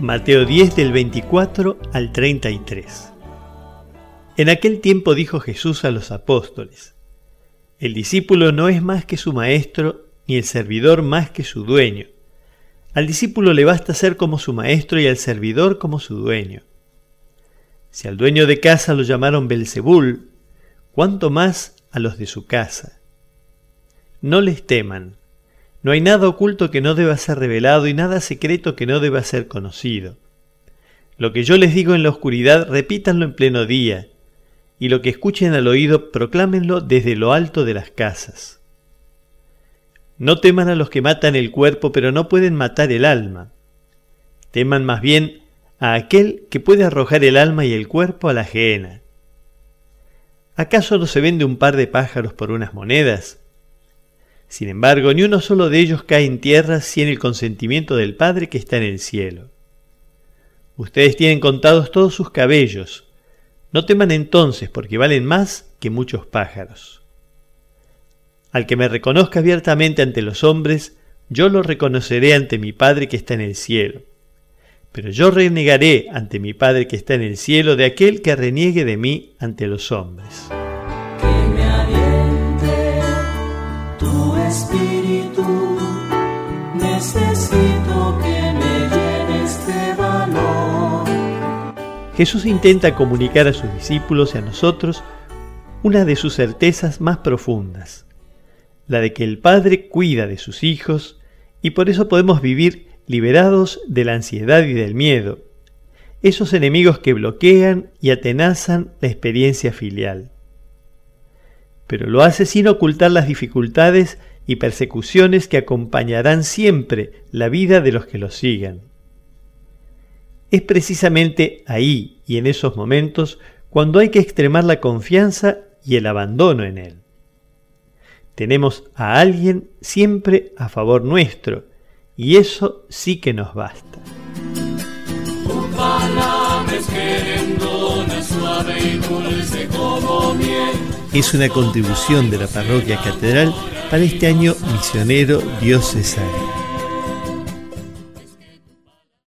Mateo 10 del 24 al 33. En aquel tiempo dijo Jesús a los apóstoles, El discípulo no es más que su maestro, ni el servidor más que su dueño. Al discípulo le basta ser como su maestro y al servidor como su dueño. Si al dueño de casa lo llamaron Belzebul, cuánto más a los de su casa. No les teman, no hay nada oculto que no deba ser revelado y nada secreto que no deba ser conocido. Lo que yo les digo en la oscuridad, repítanlo en pleno día, y lo que escuchen al oído, proclámenlo desde lo alto de las casas. No teman a los que matan el cuerpo, pero no pueden matar el alma. Teman más bien a aquel que puede arrojar el alma y el cuerpo a la ajena. ¿Acaso no se vende un par de pájaros por unas monedas? Sin embargo, ni uno solo de ellos cae en tierra sin el consentimiento del Padre que está en el cielo. Ustedes tienen contados todos sus cabellos. No teman entonces, porque valen más que muchos pájaros. Al que me reconozca abiertamente ante los hombres, yo lo reconoceré ante mi Padre que está en el cielo. Pero yo renegaré ante mi Padre que está en el cielo de aquel que reniegue de mí ante los hombres. Espíritu, necesito que me llenes de valor. Jesús intenta comunicar a sus discípulos y a nosotros una de sus certezas más profundas, la de que el Padre cuida de sus hijos y por eso podemos vivir liberados de la ansiedad y del miedo, esos enemigos que bloquean y atenazan la experiencia filial. Pero lo hace sin ocultar las dificultades y persecuciones que acompañarán siempre la vida de los que lo sigan. Es precisamente ahí y en esos momentos cuando hay que extremar la confianza y el abandono en Él. Tenemos a alguien siempre a favor nuestro y eso sí que nos basta. Es una contribución de la parroquia catedral para este año misionero diocesano.